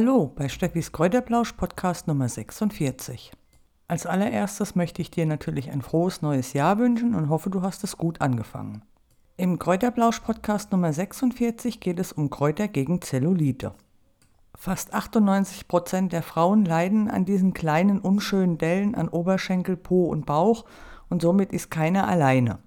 Hallo bei Steffis Kräuterblausch Podcast Nummer 46. Als allererstes möchte ich dir natürlich ein frohes neues Jahr wünschen und hoffe, du hast es gut angefangen. Im Kräuterblausch Podcast Nummer 46 geht es um Kräuter gegen Zellulite. Fast 98 Prozent der Frauen leiden an diesen kleinen unschönen Dellen an Oberschenkel, Po und Bauch und somit ist keiner alleine.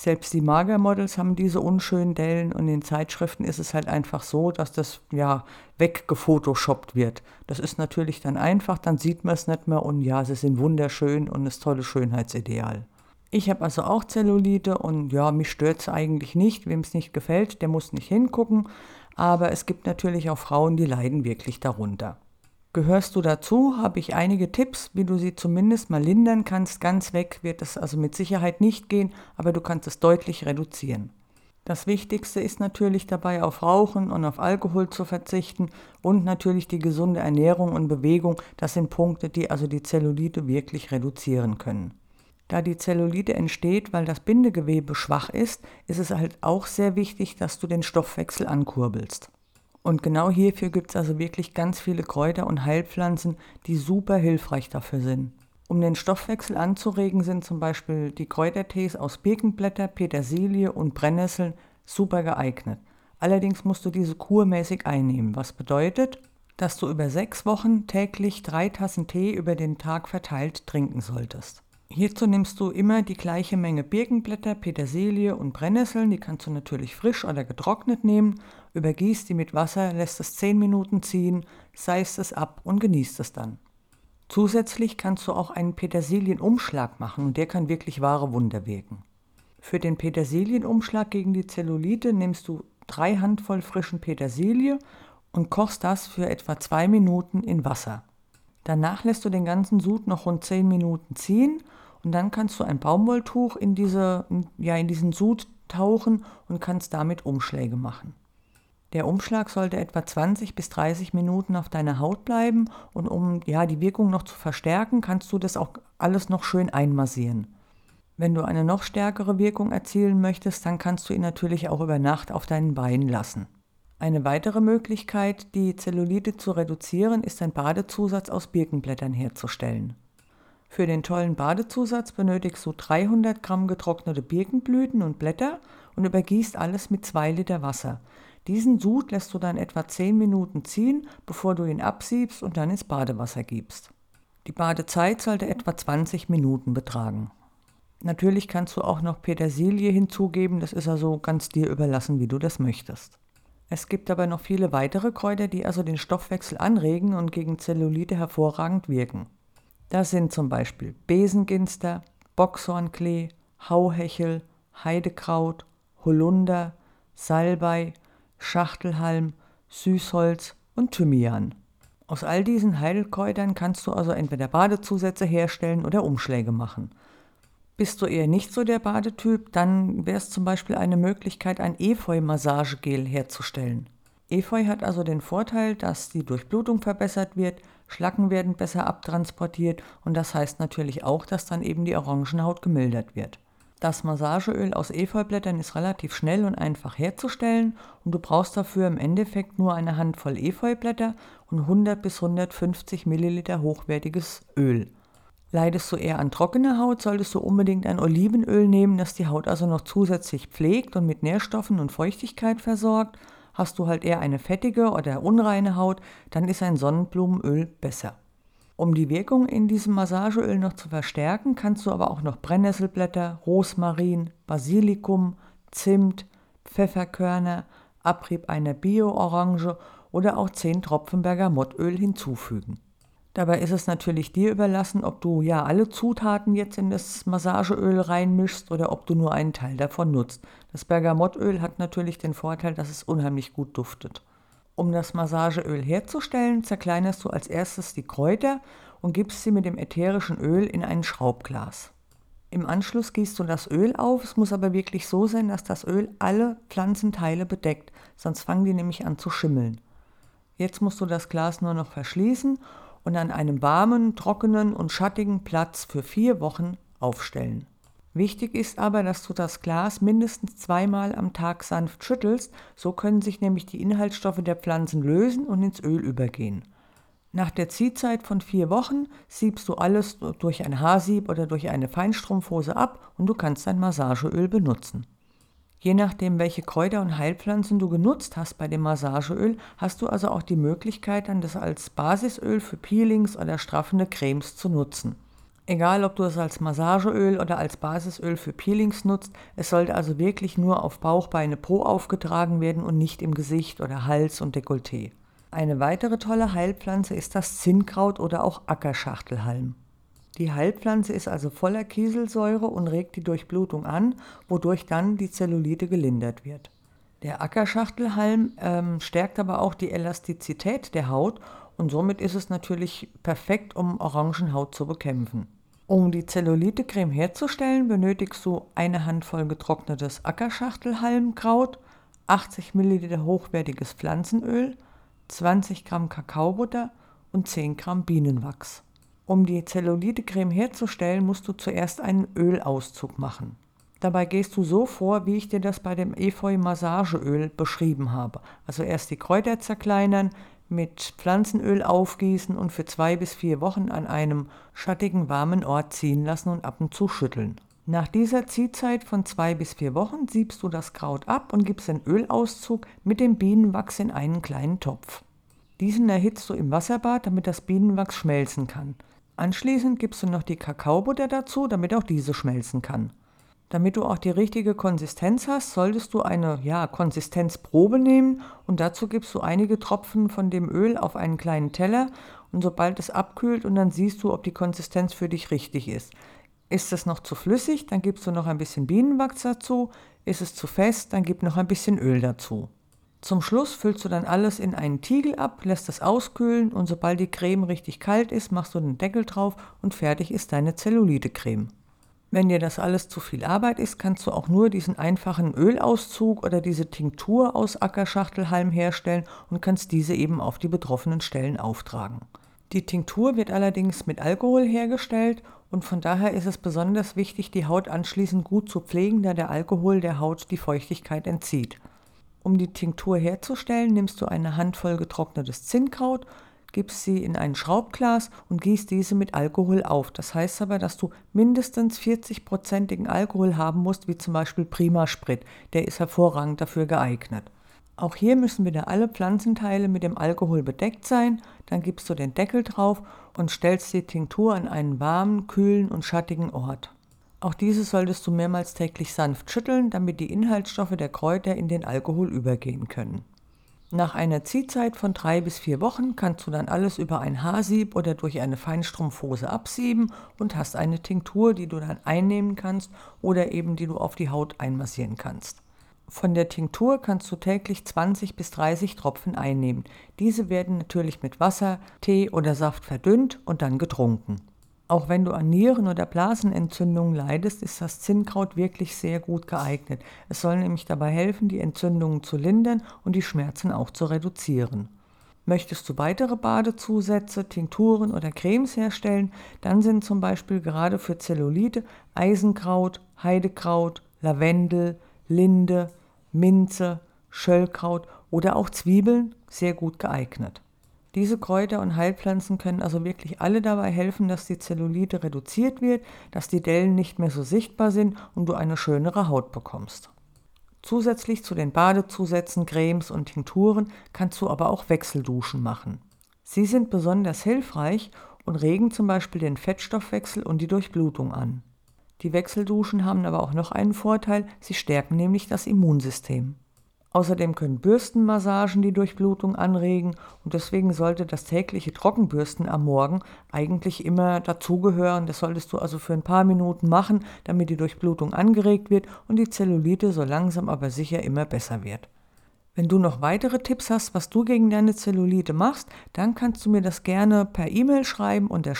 Selbst die Magermodels haben diese unschönen Dellen und in Zeitschriften ist es halt einfach so, dass das ja weggefotoshoppt wird. Das ist natürlich dann einfach, dann sieht man es nicht mehr und ja, sie sind wunderschön und das tolle Schönheitsideal. Ich habe also auch Zellulite und ja, mich stört es eigentlich nicht. Wem es nicht gefällt, der muss nicht hingucken. Aber es gibt natürlich auch Frauen, die leiden wirklich darunter. Gehörst du dazu, habe ich einige Tipps, wie du sie zumindest mal lindern kannst. Ganz weg wird es also mit Sicherheit nicht gehen, aber du kannst es deutlich reduzieren. Das Wichtigste ist natürlich dabei auf Rauchen und auf Alkohol zu verzichten und natürlich die gesunde Ernährung und Bewegung. Das sind Punkte, die also die Zellulite wirklich reduzieren können. Da die Zellulite entsteht, weil das Bindegewebe schwach ist, ist es halt auch sehr wichtig, dass du den Stoffwechsel ankurbelst. Und genau hierfür gibt es also wirklich ganz viele Kräuter und Heilpflanzen, die super hilfreich dafür sind. Um den Stoffwechsel anzuregen, sind zum Beispiel die Kräutertees aus Birkenblätter, Petersilie und Brennnesseln super geeignet. Allerdings musst du diese kurmäßig einnehmen, was bedeutet, dass du über sechs Wochen täglich drei Tassen Tee über den Tag verteilt trinken solltest. Hierzu nimmst du immer die gleiche Menge Birkenblätter, Petersilie und Brennnesseln, die kannst du natürlich frisch oder getrocknet nehmen, übergießt die mit Wasser, lässt es 10 Minuten ziehen, seist es ab und genießt es dann. Zusätzlich kannst du auch einen Petersilienumschlag machen und der kann wirklich wahre Wunder wirken. Für den Petersilienumschlag gegen die Zellulite nimmst du drei Handvoll frischen Petersilie und kochst das für etwa zwei Minuten in Wasser. Danach lässt du den ganzen Sud noch rund 10 Minuten ziehen und dann kannst du ein Baumwolltuch in, diese, ja, in diesen Sud tauchen und kannst damit Umschläge machen. Der Umschlag sollte etwa 20 bis 30 Minuten auf deiner Haut bleiben und um ja, die Wirkung noch zu verstärken, kannst du das auch alles noch schön einmassieren. Wenn du eine noch stärkere Wirkung erzielen möchtest, dann kannst du ihn natürlich auch über Nacht auf deinen Beinen lassen. Eine weitere Möglichkeit, die Zellulite zu reduzieren, ist ein Badezusatz aus Birkenblättern herzustellen. Für den tollen Badezusatz benötigst du 300 Gramm getrocknete Birkenblüten und Blätter und übergießt alles mit 2 Liter Wasser. Diesen Sud lässt du dann etwa 10 Minuten ziehen, bevor du ihn absiebst und dann ins Badewasser gibst. Die Badezeit sollte etwa 20 Minuten betragen. Natürlich kannst du auch noch Petersilie hinzugeben, das ist also ganz dir überlassen, wie du das möchtest. Es gibt aber noch viele weitere Kräuter, die also den Stoffwechsel anregen und gegen Zellulite hervorragend wirken. Das sind zum Beispiel Besenginster, Boxhornklee, Hauhechel, Heidekraut, Holunder, Salbei, Schachtelhalm, Süßholz und Thymian. Aus all diesen Heilkräutern kannst du also entweder Badezusätze herstellen oder Umschläge machen. Bist du eher nicht so der Badetyp, dann wäre es zum Beispiel eine Möglichkeit, ein Efeu-Massagegel herzustellen. Efeu hat also den Vorteil, dass die Durchblutung verbessert wird, Schlacken werden besser abtransportiert und das heißt natürlich auch, dass dann eben die Orangenhaut gemildert wird. Das Massageöl aus Efeublättern ist relativ schnell und einfach herzustellen und du brauchst dafür im Endeffekt nur eine Handvoll Efeublätter und 100 bis 150 Milliliter hochwertiges Öl. Leidest du eher an trockener Haut, solltest du unbedingt ein Olivenöl nehmen, das die Haut also noch zusätzlich pflegt und mit Nährstoffen und Feuchtigkeit versorgt. Hast du halt eher eine fettige oder unreine Haut, dann ist ein Sonnenblumenöl besser. Um die Wirkung in diesem Massageöl noch zu verstärken, kannst du aber auch noch Brennnesselblätter, Rosmarin, Basilikum, Zimt, Pfefferkörner, Abrieb einer Bio-Orange oder auch 10 Tropfen Bergamottöl hinzufügen. Dabei ist es natürlich dir überlassen, ob du ja alle Zutaten jetzt in das Massageöl reinmischst oder ob du nur einen Teil davon nutzt. Das Bergamottöl hat natürlich den Vorteil, dass es unheimlich gut duftet. Um das Massageöl herzustellen, zerkleinerst du als erstes die Kräuter und gibst sie mit dem ätherischen Öl in ein Schraubglas. Im Anschluss gießt du das Öl auf, es muss aber wirklich so sein, dass das Öl alle Pflanzenteile bedeckt, sonst fangen die nämlich an zu schimmeln. Jetzt musst du das Glas nur noch verschließen und an einem warmen, trockenen und schattigen Platz für vier Wochen aufstellen. Wichtig ist aber, dass du das Glas mindestens zweimal am Tag sanft schüttelst, so können sich nämlich die Inhaltsstoffe der Pflanzen lösen und ins Öl übergehen. Nach der Ziehzeit von vier Wochen siebst du alles durch ein Haarsieb oder durch eine Feinstrumpfhose ab und du kannst dein Massageöl benutzen. Je nachdem, welche Kräuter und Heilpflanzen du genutzt hast bei dem Massageöl, hast du also auch die Möglichkeit, dann das als Basisöl für Peelings oder straffende Cremes zu nutzen. Egal, ob du es als Massageöl oder als Basisöl für Peelings nutzt, es sollte also wirklich nur auf Bauch, Beine, Po aufgetragen werden und nicht im Gesicht oder Hals und Dekolleté. Eine weitere tolle Heilpflanze ist das Zinnkraut oder auch Ackerschachtelhalm. Die Heilpflanze ist also voller Kieselsäure und regt die Durchblutung an, wodurch dann die Zellulite gelindert wird. Der Ackerschachtelhalm ähm, stärkt aber auch die Elastizität der Haut und somit ist es natürlich perfekt, um Orangenhaut zu bekämpfen. Um die Zellulite-Creme herzustellen, benötigst du eine Handvoll getrocknetes Ackerschachtelhalmkraut, 80 ml hochwertiges Pflanzenöl, 20 Gramm Kakaobutter und 10 Gramm Bienenwachs. Um die Zellulite-Creme herzustellen, musst du zuerst einen Ölauszug machen. Dabei gehst du so vor, wie ich dir das bei dem Efeu-Massageöl beschrieben habe. Also erst die Kräuter zerkleinern, mit Pflanzenöl aufgießen und für zwei bis vier Wochen an einem schattigen, warmen Ort ziehen lassen und ab und zu schütteln. Nach dieser Ziehzeit von zwei bis vier Wochen siebst du das Kraut ab und gibst den Ölauszug mit dem Bienenwachs in einen kleinen Topf. Diesen erhitzt du im Wasserbad, damit das Bienenwachs schmelzen kann. Anschließend gibst du noch die Kakaobutter dazu, damit auch diese schmelzen kann. Damit du auch die richtige Konsistenz hast, solltest du eine ja, Konsistenzprobe nehmen und dazu gibst du einige Tropfen von dem Öl auf einen kleinen Teller und sobald es abkühlt und dann siehst du, ob die Konsistenz für dich richtig ist. Ist es noch zu flüssig, dann gibst du noch ein bisschen Bienenwachs dazu. Ist es zu fest, dann gib noch ein bisschen Öl dazu. Zum Schluss füllst du dann alles in einen Tiegel ab, lässt es auskühlen und sobald die Creme richtig kalt ist, machst du den Deckel drauf und fertig ist deine Zellulite-Creme. Wenn dir das alles zu viel Arbeit ist, kannst du auch nur diesen einfachen Ölauszug oder diese Tinktur aus Ackerschachtelhalm herstellen und kannst diese eben auf die betroffenen Stellen auftragen. Die Tinktur wird allerdings mit Alkohol hergestellt und von daher ist es besonders wichtig, die Haut anschließend gut zu pflegen, da der Alkohol der Haut die Feuchtigkeit entzieht. Um die Tinktur herzustellen, nimmst du eine Handvoll getrocknetes Zinnkraut, gibst sie in ein Schraubglas und gießt diese mit Alkohol auf. Das heißt aber, dass du mindestens 40-prozentigen Alkohol haben musst, wie zum Beispiel Prima Sprit. Der ist hervorragend dafür geeignet. Auch hier müssen wieder alle Pflanzenteile mit dem Alkohol bedeckt sein. Dann gibst du den Deckel drauf und stellst die Tinktur an einen warmen, kühlen und schattigen Ort. Auch diese solltest du mehrmals täglich sanft schütteln, damit die Inhaltsstoffe der Kräuter in den Alkohol übergehen können. Nach einer Ziehzeit von drei bis vier Wochen kannst du dann alles über ein Haarsieb oder durch eine Feinstrumpfhose absieben und hast eine Tinktur, die du dann einnehmen kannst oder eben die du auf die Haut einmassieren kannst. Von der Tinktur kannst du täglich 20 bis 30 Tropfen einnehmen. Diese werden natürlich mit Wasser, Tee oder Saft verdünnt und dann getrunken. Auch wenn du an Nieren- oder Blasenentzündungen leidest, ist das Zinnkraut wirklich sehr gut geeignet. Es soll nämlich dabei helfen, die Entzündungen zu lindern und die Schmerzen auch zu reduzieren. Möchtest du weitere Badezusätze, Tinkturen oder Cremes herstellen, dann sind zum Beispiel gerade für Zellulite Eisenkraut, Heidekraut, Lavendel, Linde, Minze, Schöllkraut oder auch Zwiebeln sehr gut geeignet. Diese Kräuter und Heilpflanzen können also wirklich alle dabei helfen, dass die Zellulite reduziert wird, dass die Dellen nicht mehr so sichtbar sind und du eine schönere Haut bekommst. Zusätzlich zu den Badezusätzen, Cremes und Tinkturen kannst du aber auch Wechselduschen machen. Sie sind besonders hilfreich und regen zum Beispiel den Fettstoffwechsel und die Durchblutung an. Die Wechselduschen haben aber auch noch einen Vorteil, sie stärken nämlich das Immunsystem. Außerdem können Bürstenmassagen die Durchblutung anregen und deswegen sollte das tägliche Trockenbürsten am Morgen eigentlich immer dazugehören. Das solltest du also für ein paar Minuten machen, damit die Durchblutung angeregt wird und die Zellulite so langsam aber sicher immer besser wird. Wenn du noch weitere Tipps hast, was du gegen deine Zellulite machst, dann kannst du mir das gerne per E-Mail schreiben unter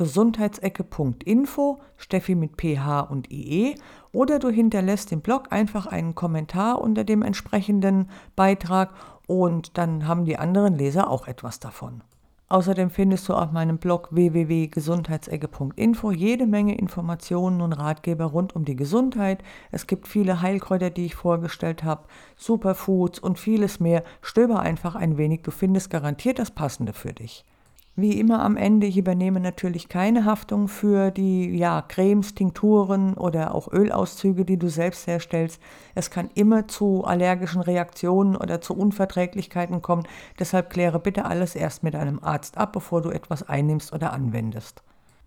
steffi.gesundheitsecke.info, Steffi mit PH und IE, oder du hinterlässt im Blog einfach einen Kommentar unter dem entsprechenden Beitrag und dann haben die anderen Leser auch etwas davon. Außerdem findest du auf meinem Blog www.gesundheitsecke.info jede Menge Informationen und Ratgeber rund um die Gesundheit. Es gibt viele Heilkräuter, die ich vorgestellt habe, Superfoods und vieles mehr. Stöber einfach ein wenig, du findest garantiert das Passende für dich. Wie immer am Ende, ich übernehme natürlich keine Haftung für die ja, Cremes, Tinkturen oder auch Ölauszüge, die du selbst herstellst. Es kann immer zu allergischen Reaktionen oder zu Unverträglichkeiten kommen. Deshalb kläre bitte alles erst mit einem Arzt ab, bevor du etwas einnimmst oder anwendest.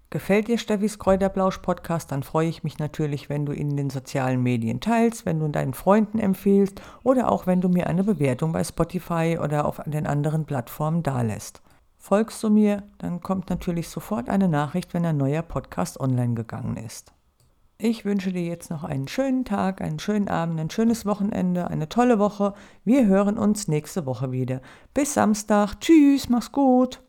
Gefällt dir Steffis Kräuterblausch Podcast, dann freue ich mich natürlich, wenn du ihn in den sozialen Medien teilst, wenn du deinen Freunden empfiehlst oder auch wenn du mir eine Bewertung bei Spotify oder auf den anderen Plattformen dalässt. Folgst du mir, dann kommt natürlich sofort eine Nachricht, wenn ein neuer Podcast online gegangen ist. Ich wünsche dir jetzt noch einen schönen Tag, einen schönen Abend, ein schönes Wochenende, eine tolle Woche. Wir hören uns nächste Woche wieder. Bis Samstag. Tschüss, mach's gut.